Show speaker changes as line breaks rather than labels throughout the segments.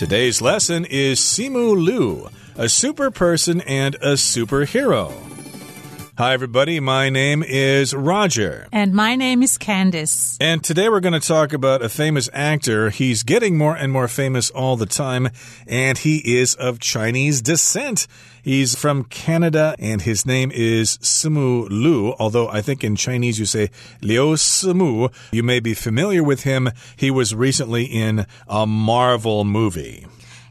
Today's lesson is Simu Liu, a super person and a superhero. Hi, everybody. My name is Roger.
And my name is Candice.
And today we're going to talk about a famous actor. He's getting more and more famous all the time, and he is of Chinese descent. He's from Canada, and his name is Simu Liu, although I think in Chinese you say Liu Simu. You may be familiar with him. He was recently in a Marvel movie.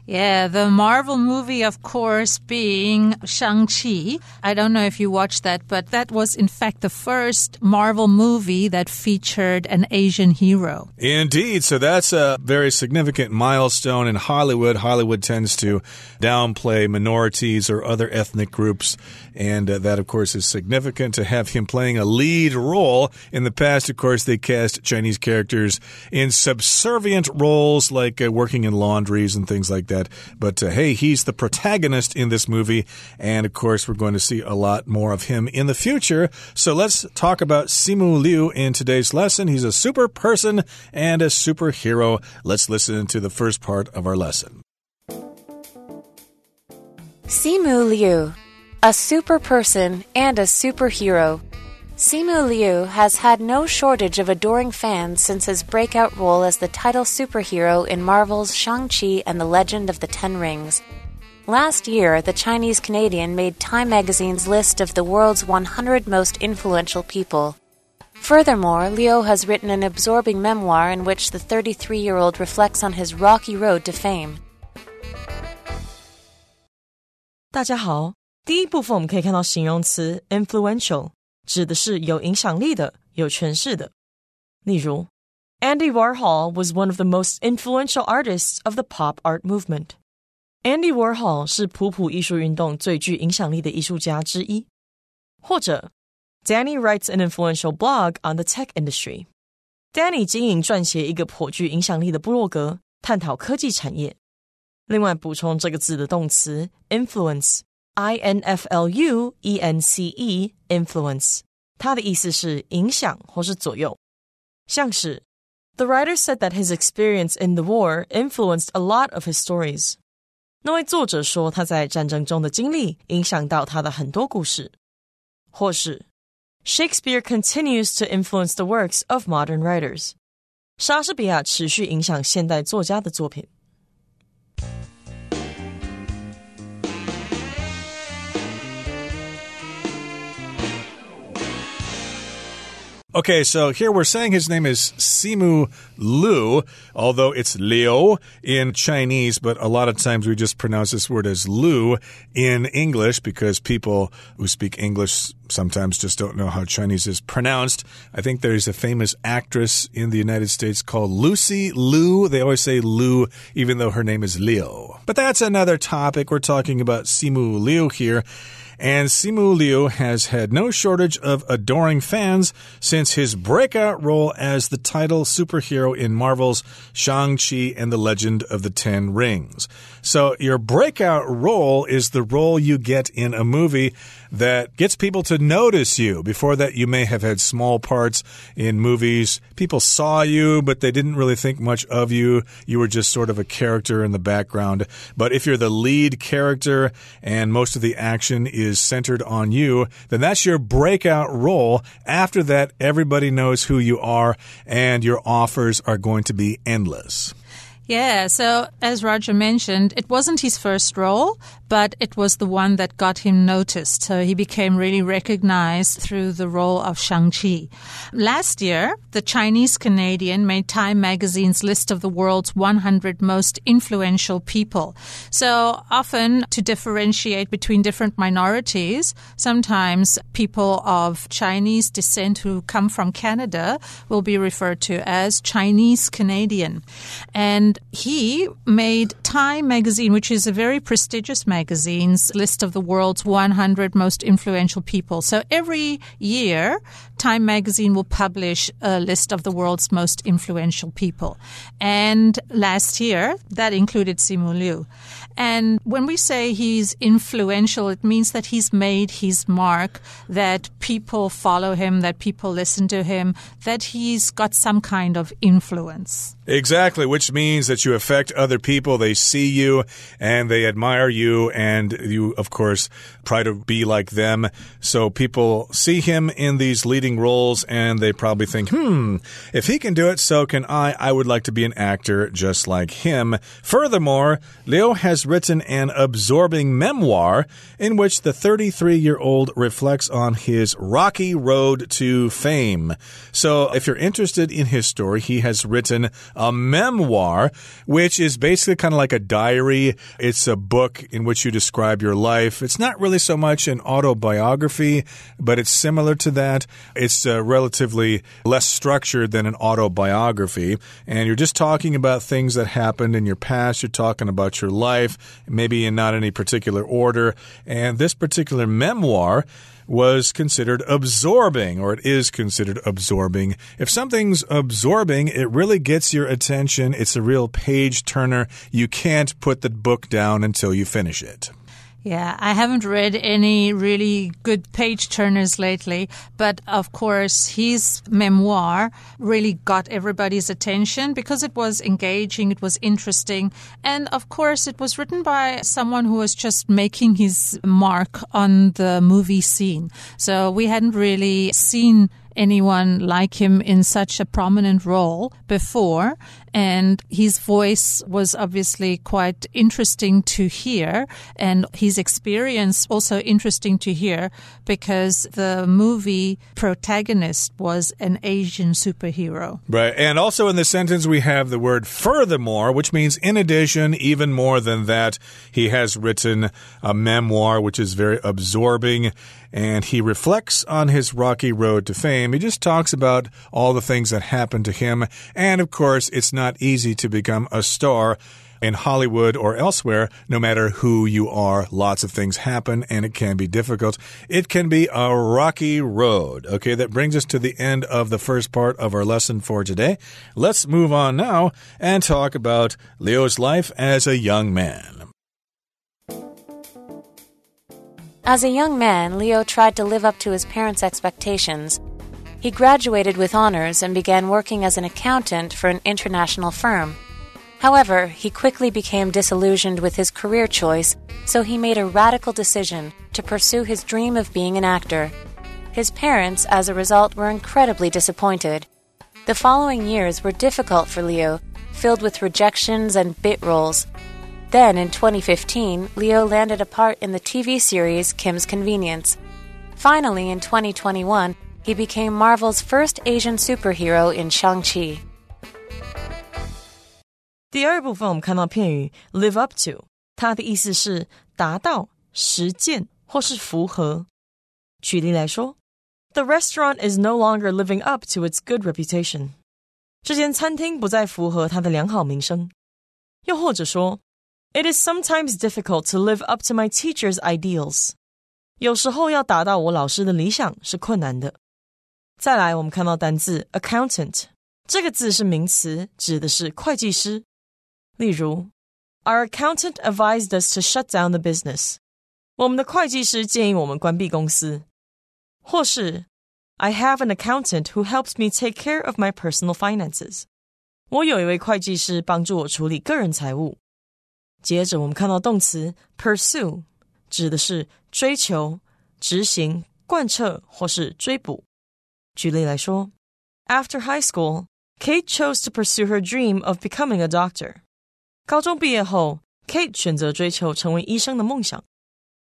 Yeah, the Marvel movie, of course, being Shang-Chi. I don't know if you watched that, but that was in fact the first Marvel movie that featured an Asian hero.
Indeed. So that's a very significant milestone in Hollywood. Hollywood tends to downplay minorities or other ethnic groups. And uh, that, of course, is significant to have him playing a lead role. In the past, of course, they cast Chinese characters in subservient roles like uh, working in laundries and things like that that. But uh, hey, he's the protagonist in this movie. And of course, we're going to see a lot more of him in the future. So let's talk about Simu Liu in today's lesson. He's a super person and a superhero. Let's listen to the first part of our lesson.
Simu Liu, a super person and a superhero. Simu Liu has had no shortage of adoring fans since his breakout role as the title superhero in Marvel's Shang-Chi and the Legend of the Ten Rings. Last year, the Chinese Canadian made Time magazine's list of the world's 100 most influential people. Furthermore, Liu has written an absorbing memoir in which the 33 year old reflects on his rocky road to fame.
大家好，第一部分我们可以看到形容词 influential。 指的是有影响力的、有权势的。例如，Andy Warhol was one of the most influential artists of the pop art movement. Andy Warhol 是普普艺术运动最具影响力的艺术家之一。或者，Danny writes an influential blog on the tech industry. Danny 经营撰写一个颇具影响力的部落格，探讨科技产业。另外，补充这个字的动词 influence。 I N F L U E N C E influence，它的意思是影响或是左右，像是 The writer said that his experience in the war influenced a lot of his stories。那位作者说他在战争中的经历影响到他的很多故事，或是 Shakespeare continues to influence the works of modern writers。莎士比亚持续影响现代作家的作品。
Okay, so here we're saying his name is Simu Liu, although it's Liu in Chinese, but a lot of times we just pronounce this word as Lu in English because people who speak English sometimes just don't know how Chinese is pronounced. I think there's a famous actress in the United States called Lucy Liu. They always say Liu, even though her name is Liu. But that's another topic. We're talking about Simu Liu here. And Simu Liu has had no shortage of adoring fans since his breakout role as the title superhero in Marvel's Shang-Chi and the Legend of the Ten Rings. So your breakout role is the role you get in a movie that gets people to notice you. Before that, you may have had small parts in movies. People saw you, but they didn't really think much of you. You were just sort of a character in the background. But if you're the lead character and most of the action is centered on you, then that's your breakout role. After that, everybody knows who you are and your offers are going to be endless.
Yeah, so as Roger mentioned, it wasn't his first role, but it was the one that got him noticed. So he became really recognized through the role of Shang-Chi. Last year, the Chinese Canadian made Time magazine's list of the world's 100 most influential people. So often to differentiate between different minorities, sometimes people of Chinese descent who come from Canada will be referred to as Chinese Canadian. And he made Time magazine, which is a very prestigious magazine's list of the world's 100 most influential people. So every year, Time magazine will publish a list of the world's most influential people. And last year, that included Simu Liu. And when we say he's influential, it means that he's made his mark, that people follow him, that people listen to him, that he's got some kind of influence.
Exactly, which means that you affect other people. They see you and they admire you, and you, of course, try to be like them. So people see him in these leading roles and they probably think, hmm, if he can do it, so can I. I would like to be an actor just like him. Furthermore, Liu has written an absorbing memoir in which the 33 year old reflects on his rocky road to fame. So if you're interested in his story, he has written a memoir, which is basically kind of like a diary. It's a book in which you describe your life. It's not really so much an autobiography, but it's similar to that. It's uh, relatively less structured than an autobiography. And you're just talking about things that happened in your past. You're talking about your life, maybe in not any particular order. And this particular memoir was considered absorbing, or it is considered absorbing. If something's absorbing, it really gets your attention. It's a real page turner. You can't put the book down until you finish it.
Yeah, I haven't read any really good page turners lately, but of course his memoir really got everybody's attention because it was engaging, it was interesting, and of course it was written by someone who was just making his mark on the movie scene. So we hadn't really seen anyone like him in such a prominent role before. And his voice was obviously quite interesting to hear, and his experience also interesting to hear because the movie protagonist was an Asian superhero.
Right. And also in the sentence, we have the word furthermore, which means in addition, even more than that, he has written a memoir, which is very absorbing. And he reflects on his rocky road to fame. He just talks about all the things that happened to him. And of course, it's not easy to become a star in Hollywood or elsewhere, no matter who you are, lots of things happen and it can be difficult. It can be a rocky road. Okay, that brings us to the end of the first part of our lesson for today. Let's move on now and talk about Liu's life as a young man.
As a young man, Liu tried to live up to his parents' expectations. He graduated with honors and began working as an accountant for an international firm. However, he quickly became disillusioned with his career choice, so he made a radical decision to pursue his dream of being an actor. His parents, as a result, were incredibly disappointed. The following years were difficult for Liu, filled with rejections and bit roles. Then, in 2015, Liu landed a part in the TV series Kim's Convenience. Finally, in 2021, he became Marvel's first Asian superhero in Shang-Chi.
第二部分我们看到片语 live up to，它的意思是达到、实践或是符合。举例来说，The restaurant is no longer living up to its good reputation。这间餐厅不再符合它的良好名声。又或者说，It is sometimes difficult to live up to my teacher's ideals。有时候要达到我老师的理想是困难的。 再来，我们看到单字 accountant，这个字是名词，指的是会计师。例如，Our accountant advised us to shut down the business。我们的会计师建议我们关闭公司。或是，I have an accountant who helps me take care of my personal finances。我有一位会计师帮助我处理个人财务。接着，我们看到动词 pursue，指的是追求、执行、贯彻或是追捕。 举例来说，After high school, Kate chose to pursue her dream of becoming a doctor. 高中毕业后，Kate 选择追求成为医生的梦想。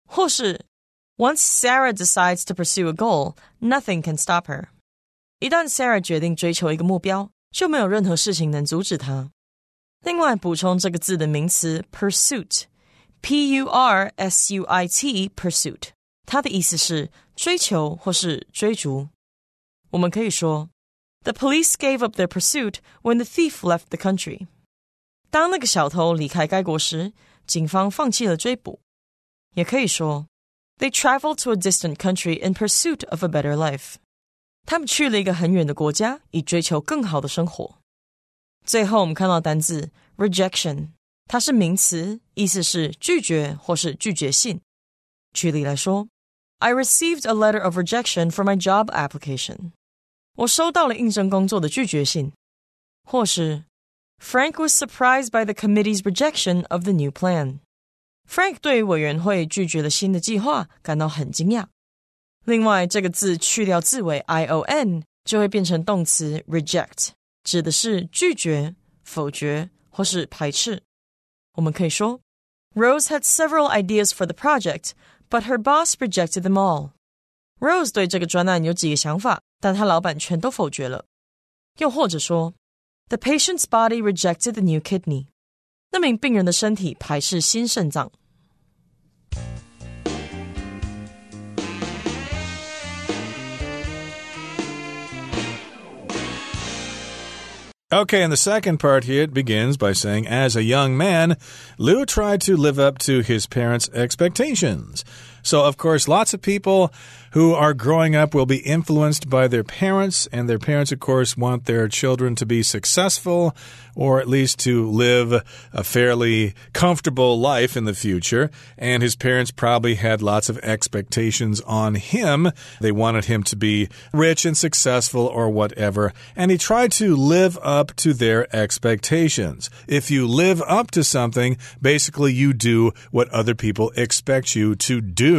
或是，Once Sarah decides to pursue a goal, nothing can stop her. 一旦 Sarah 决定追求一个目标，就没有任何事情能阻止她。另外，补充这个字的名词 pursuit，p u r s u i t pursuit，它的意思是追求或是追逐。 我们可以说，The police gave up their pursuit when the thief left the country. 当那个小偷离开该国时，警方放弃了追捕。也可以说，They traveled to a distant country in pursuit of a better life。他们去了一个很远的国家，以追求更好的生活。最后，我们看到单字 rejection， 它是名词，意思是拒绝或是拒绝信。举例来说，I received a letter of rejection for my job application。 我收到了应征工作的拒绝信。或是 Frank was surprised by the committee's rejection of the new plan。Frank 对于委员会拒绝了新的计划感到很惊讶。另外，这个字去掉字尾 i o n，就会变成动词 reject，指的是拒绝、否决或是排斥。我们可以说，Rose had several ideas for the project, but her boss rejected them all. Rose 对这个专案有几个想法，但他老板全都否决了。又或者说，The patient's body rejected the new kidney。那名病人的身体排斥新肾脏。
Okay, and the second part here it begins by saying, as a young man, Liu tried to live up to his parents' expectations. So, of course, lots of people who are growing up will be influenced by their parents, and their parents, of course, want their children to be successful or at least to live a fairly comfortable life in the future. And his parents probably had lots of expectations on him. They wanted him to be rich and successful or whatever, and he tried to live up to their expectations. If you live up to something, basically you do what other people expect you to do.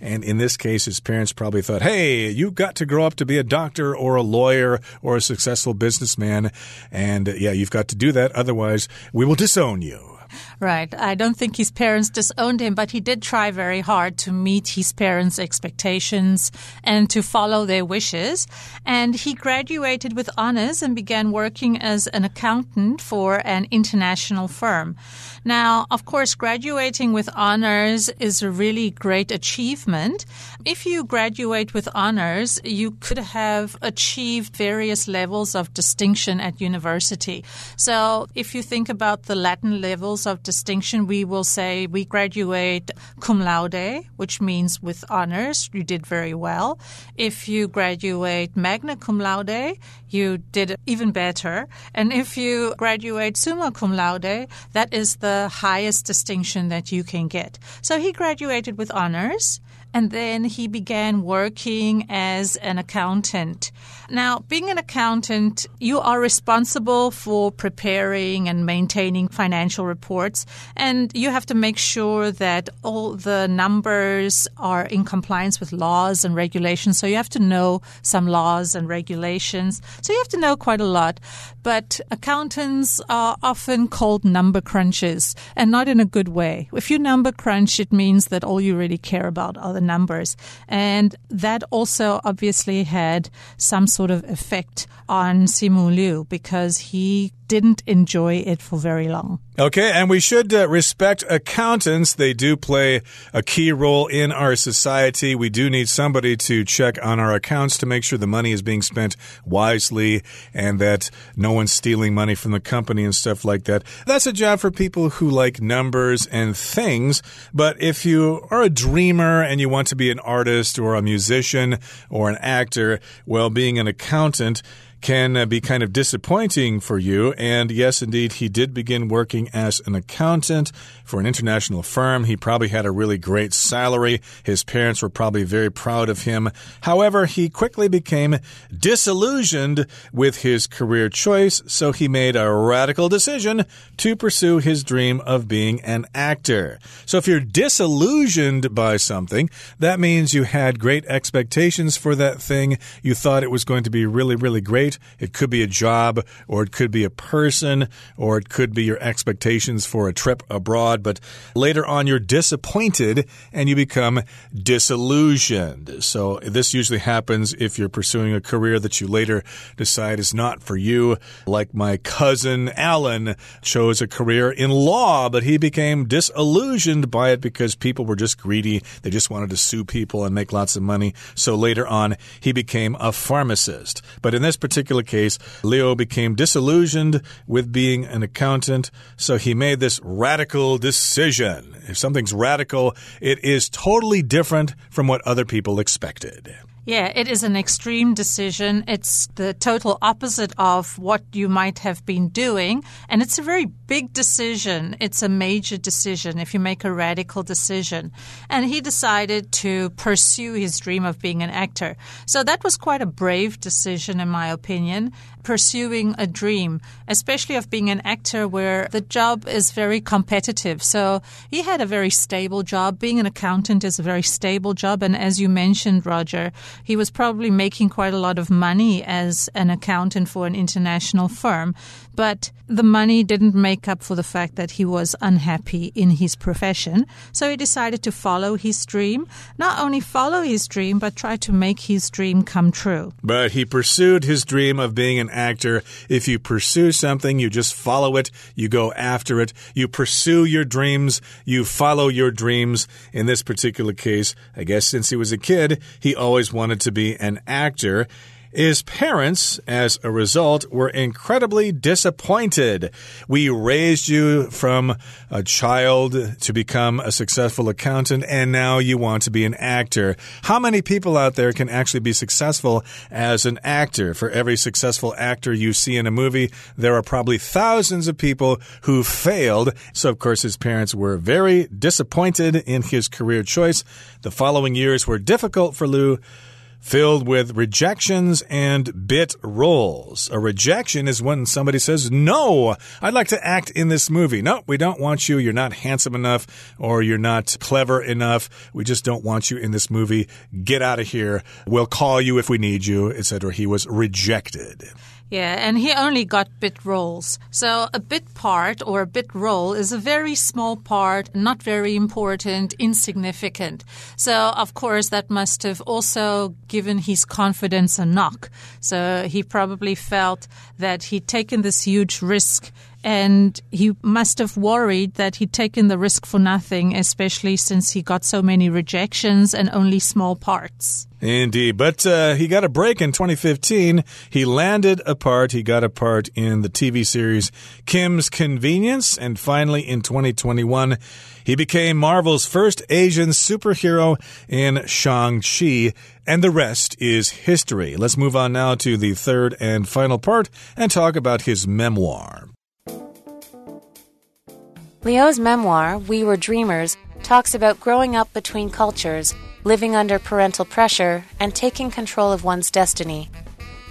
And in this case, his parents probably thought, hey, you got to grow up to be a doctor or a lawyer or a successful businessman. And yeah, you've got to do that. Otherwise, we will disown you.
Right. I don't think his parents disowned him, but he did try very hard to meet his parents' expectations and to follow their wishes. And he graduated with honors and began working as an accountant for an international firm. Now, of course, graduating with honors is a really great achievement. If you graduate with honors, you could have achieved various levels of distinction at university. So if you think about the Latin levels of distinction, we will say we graduate cum laude, which means with honors. You did very well. If you graduate magna cum laude, you did even better. And if you graduate summa cum laude, that is the highest distinction that you can get. So he graduated with honors and then he began working as an accountant. Now, being an accountant, you are responsible for preparing and maintaining financial reports, and you have to make sure that all the numbers are in compliance with laws and regulations. So you have to know some laws and regulations. So you have to know quite a lot. But accountants are often called number crunchers, and not in a good way. If you number crunch, it means that all you really care about are the numbers. And that also obviously had some sort of effect on Simu Liu because he didn't enjoy it for very long.
Okay, and we should uh, respect accountants. They do play a key role in our society. We do need somebody to check on our accounts to make sure the money is being spent wisely and that no one's stealing money from the company and stuff like that. That's a job for people who like numbers and things. But if you are a dreamer and you want to be an artist or a musician or an actor, well, being an accountant, can be kind of disappointing for you. And yes, indeed, he did begin working as an accountant for an international firm. He probably had a really great salary. His parents were probably very proud of him. However, he quickly became disillusioned with his career choice, so he made a radical decision to pursue his dream of being an actor. So if you're disillusioned by something, that means you had great expectations for that thing. You thought it was going to be really, really great it could be a job, or it could be a person, or it could be your expectations for a trip abroad. But later on, you're disappointed and you become disillusioned. So this usually happens if you're pursuing a career that you later decide is not for you. Like my cousin Alan chose a career in law, but he became disillusioned by it because people were just greedy. They just wanted to sue people and make lots of money. So later on, he became a pharmacist. But in this particular particular case, Liu became disillusioned with being an accountant, so he made this radical decision. If something's radical, it is totally different from what other people expected.
Yeah, it is an extreme decision. It's the total opposite of what you might have been doing. And it's a very big decision. It's a major decision if you make a radical decision. And he decided to pursue his dream of being an actor. So that was quite a brave decision, in my opinion pursuing a dream, especially of being an actor where the job is very competitive. So he had a very stable job. Being an accountant is a very stable job. And as you mentioned, Roger, he was probably making quite a lot of money as an accountant for an international firm. But the money didn't make up for the fact that he was unhappy in his profession. So he decided to follow his dream. Not only follow his dream, but try to make his dream come true.
But he pursued his dream of being an actor. If you pursue something, you just follow it, you go after it, you pursue your dreams, you follow your dreams. In this particular case, I guess since he was a kid, he always wanted to be an actor. His parents, as a result, were incredibly disappointed. We raised you from a child to become a successful accountant, and now you want to be an actor. How many people out there can actually be successful as an actor? For every successful actor you see in a movie, there are probably thousands of people who failed. So, of course, his parents were very disappointed in his career choice. The following years were difficult for Liu filled with rejections and bit roles. A rejection is when somebody says, No, I'd like to act in this movie. No, we don't want you. You're not handsome enough or you're not clever enough. We just don't want you in this movie. Get out of here. We'll call you if we need you, etc. He was rejected.
Yeah, and he only got bit roles. So a bit part or a bit role is a very small part, not very important, insignificant. So of course that must have also given his confidence a knock. So he probably felt that he'd taken this huge risk and he must have worried that he'd taken the risk for nothing, especially since he got so many rejections and only small parts.
Indeed. But uh, he got a break in 2015. He landed a part. He got a part in the TV series Kim's Convenience. And finally, in 2021, he became Marvel's first Asian superhero in Shang-Chi. And the rest is history. Let's move on now to the third and final part and talk about his memoir.
Liu's memoir, We Were Dreamers, talks about growing up between cultures, living under parental pressure, and taking control of one's destiny.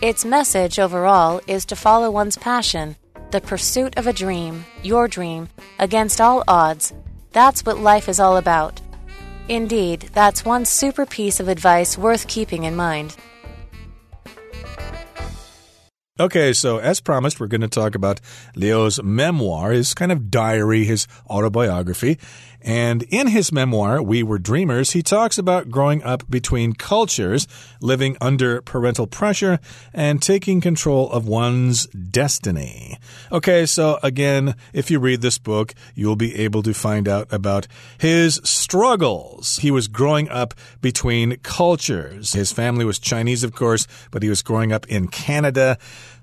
Its message overall is to follow one's passion, the pursuit of a dream, your dream, against all odds. That's what life is all about. Indeed, that's one super piece of advice worth keeping in mind.
Okay, so as promised, we're going to talk about Liu's memoir, his kind of diary, his autobiography. And in his memoir, We Were Dreamers, he talks about growing up between cultures, living under parental pressure, and taking control of one's destiny. Okay, so again, if you read this book, you'll be able to find out about his struggles. He was growing up between cultures. His family was Chinese, of course, but he was growing up in Canada.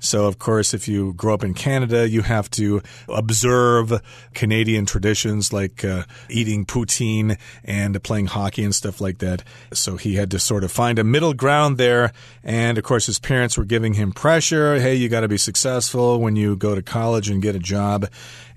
So, of course, if you grow up in Canada, you have to observe Canadian traditions like uh, eating poutine and playing hockey and stuff like that. So he had to sort of find a middle ground there. And of course, his parents were giving him pressure. Hey, you got to be successful when you go to college and get a job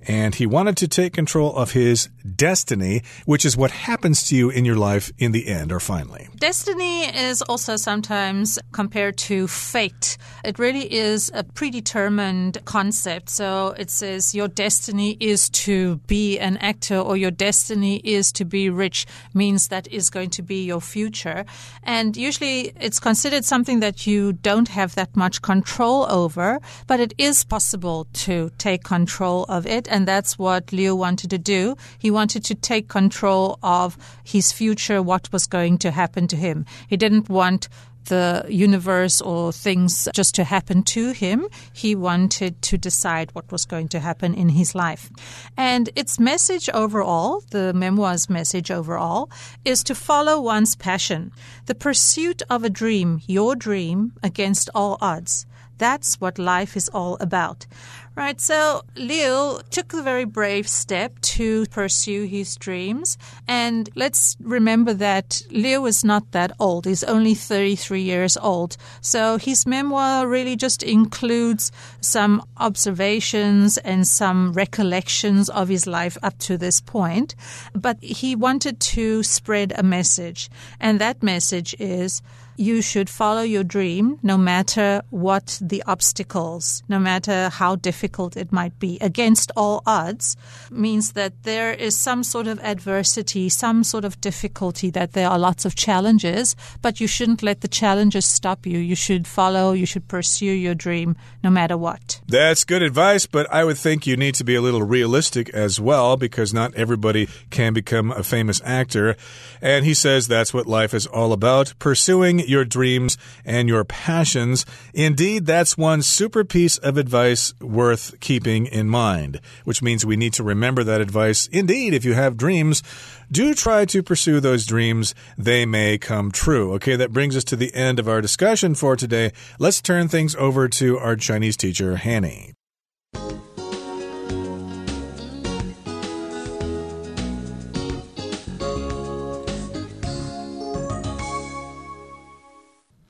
and he wanted to take control of his destiny, which is what happens to you in your life in the end or finally.
Destiny is also sometimes compared to fate. It really is a predetermined concept. So it says your destiny is to be an actor or your destiny is to be rich, means that is going to be your future. And usually it's considered something that you don't have that much control over, but it is possible to take control of it and that's what Liu wanted to do. He wanted to take control of his future, what was going to happen to him. He didn't want the universe or things just to happen to him. He wanted to decide what was going to happen in his life. And its message overall, the memoir's message overall, is to follow one's passion, the pursuit of a dream, your dream, against all odds. That's what life is all about. Right, so Liu took a very brave step to pursue his dreams. And let's remember that Liu is not that old. He's only 33 years old. So his memoir really just includes some observations and some recollections of his life up to this point. But he wanted to spread a message. And that message is you should follow your dream no matter what the obstacles, no matter how difficult it might be. Against all odds means that there is some sort of adversity, some sort of difficulty, that there are lots of challenges, but you shouldn't let the challenges stop you. You should follow, you should pursue your dream no matter what.
That's good advice, but I would think you need to be a little realistic as well because not everybody can become a famous actor. And he says that's what life is all about pursuing your dreams and your passions. Indeed, that's one super piece of advice worth keeping in mind, which means we need to remember that advice. Indeed, if you have dreams, do try to pursue those dreams. They may come true. Okay, that brings us to the end of our discussion for today. Let's turn things over to our Chinese teacher, Hanny.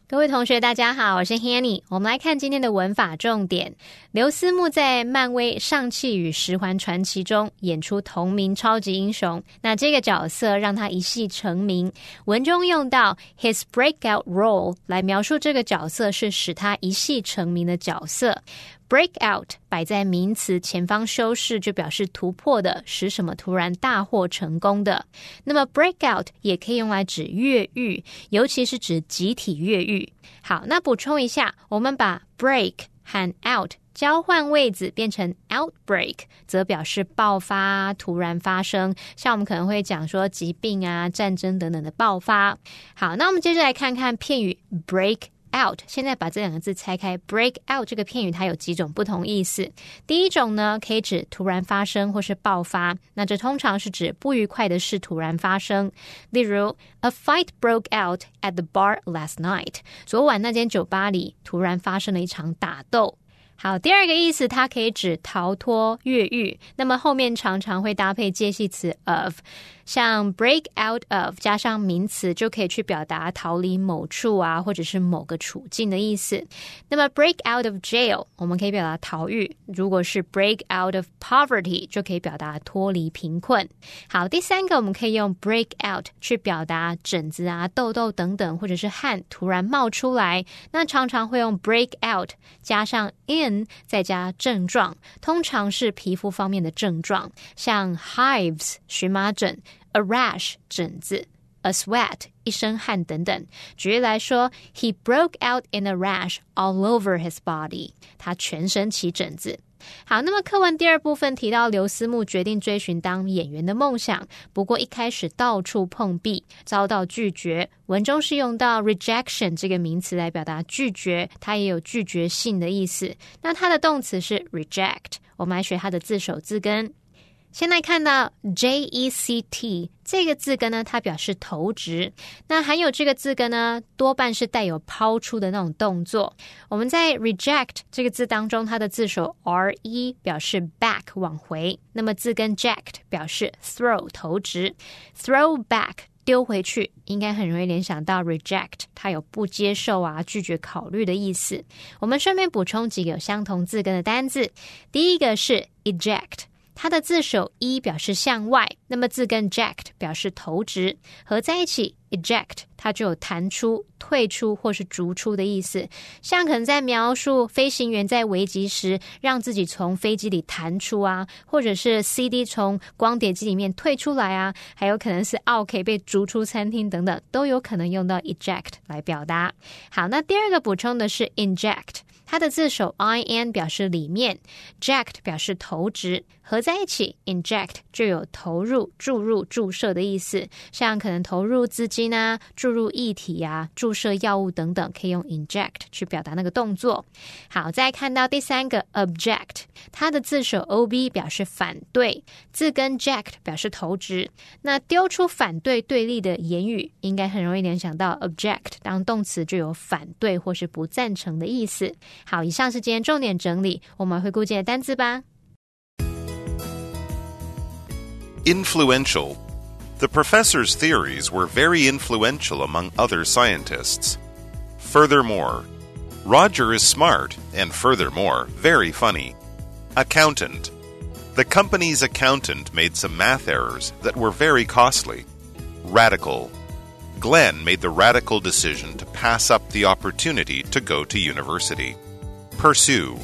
各位同学，大家好，我是 Hanny。我们来看今天的文法重点。刘思慕在漫威《上汽与十环传奇》中演出同名超级英雄，那这个角色让他一戏成名。文中用到 his breakout role 来描述这个角色是使他一戏成名的角色。Break out 摆在名词前方修饰，就表示突破的，使什么突然大获成功的。那么 break out 也可以用来指越狱，尤其是指集体越狱。好，那补充一下，我们把 break 和 out 交换位置，变成 outbreak，则表示爆发、突然发生。像我们可能会讲说疾病啊、战争等等的爆发。好，那我们接着来看看片语 break。out，现在把这两个字拆开，break out 这个片语它有几种不同意思。第一种呢，可以指突然发生或是爆发，那这通常是指不愉快的事突然发生。例如，A fight broke out at the bar last night。昨晚那间酒吧里突然发生了一场打斗。好，第二个意思，它可以指逃脱、越狱，那么后面常常会搭配介系词 of。像 break out of 加上名词就可以去表达逃离某处啊，或者是某个处境的意思。那么 break out of jail 我们可以表达逃狱，如果是 break out of poverty 就可以表达脱离贫困。好，第三个我们可以用 break out 去表达疹子啊、痘痘等等，或者是汗突然冒出来。那常常会用 break out 加上 in 再加症状，通常是皮肤方面的症状，像 hives 荨麻疹。A rash 疹子，a sweat 一身汗等等。举例来说，He broke out in a rash all over his body。他全身起疹子。好，那么课文第二部分提到刘思慕决定追寻当演员的梦想，不过一开始到处碰壁，遭到拒绝。文中是用到 rejection 这个名词来表达拒绝，它也有拒绝性的意思。那它的动词是 reject。我们来学它的字首字根。现在看到 J E C T 这个字根呢，它表示投掷。那含有这个字根呢，多半是带有抛出的那种动作。我们在 reject 这个字当中，它的字首 R E 表示 back 往回。那么字根 jacked 表示 throw 投掷，throw back 丢回去，应该很容易联想到 reject，它有不接受啊、拒绝考虑的意思。我们顺便补充几个有相同字根的单字，第一个是 eject。它的字首 e 表示向外，那么字根 ject 表示投掷，合在一起 eject 它就有弹出、退出或是逐出的意思。像可能在描述飞行员在危急时让自己从飞机里弹出啊，或者是 CD 从光碟机里面退出来啊，还有可能是 OK 被逐出餐厅等等，都有可能用到 eject 来表达。好，那第二个补充的是 inject。它的字首 i n 表示里面，ject 表示投掷，合在一起 inject 就有投入、注入、注射的意思。像可能投入资金啊、注入液体啊、注射药物等等，可以用 inject 去表达那个动作。好，再看到第三个 object，它的字首 o b 表示反对，字根 ject 表示投掷。那丢出反对对立的言语，应该很容易联想到 object 当动词就有反对或是不赞成的意思。好，以上是今天重点整理，我们回顾这些单字吧。
Influential. The professor's theories were very influential among other scientists. Furthermore, Roger is smart and, furthermore, very funny. Accountant. The company's accountant made some math errors that were very costly. Radical. Glenn made the radical decision to pass up the opportunity to go to university. Pursue.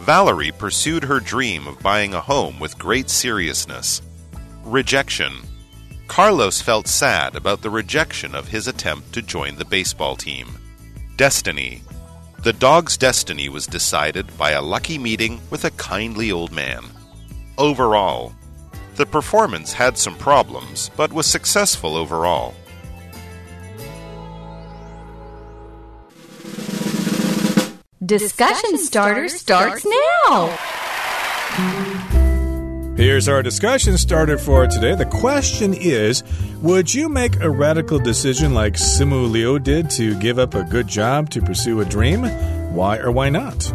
Valerie pursued her dream of buying a home with great seriousness. Rejection. Carlos felt sad about the rejection of his attempt to join the baseball team. Destiny. The dog's destiny was decided by a lucky meeting with a kindly old man. Overall. The performance had some problems, but was successful overall.
Discussion starter starts now.
Here's our discussion starter for today. The question is Would you make a radical decision like Simu Liu did to give up a good job to pursue a dream? Why or why not?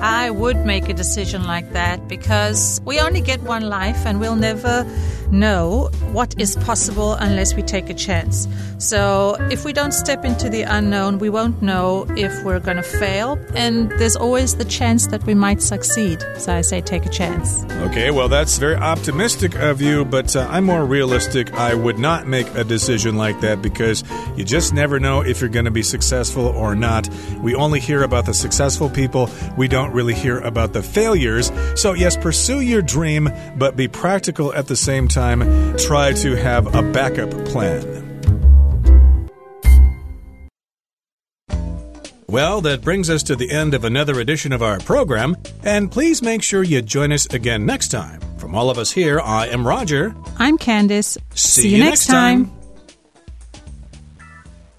I would make a decision like that because we only get one life and we'll never know what is possible unless we take a chance. So, if we don't step into the unknown, we won't know if we're going to fail, and there's always the chance that we might succeed. So, I say take a chance.
Okay, well, that's very optimistic of you, but uh, I'm more realistic. I would not make a decision like that because you just never know if you're going to be successful or not. We only hear about the successful people, we don't really hear about the failures. So, yes, pursue your dream, but be practical at the same time. Try to have a backup plan. Well, that brings us to the end of another edition of our program, and please make sure you join us again next time. From all of us here, I am Roger.
I'm Candice.
See you next time.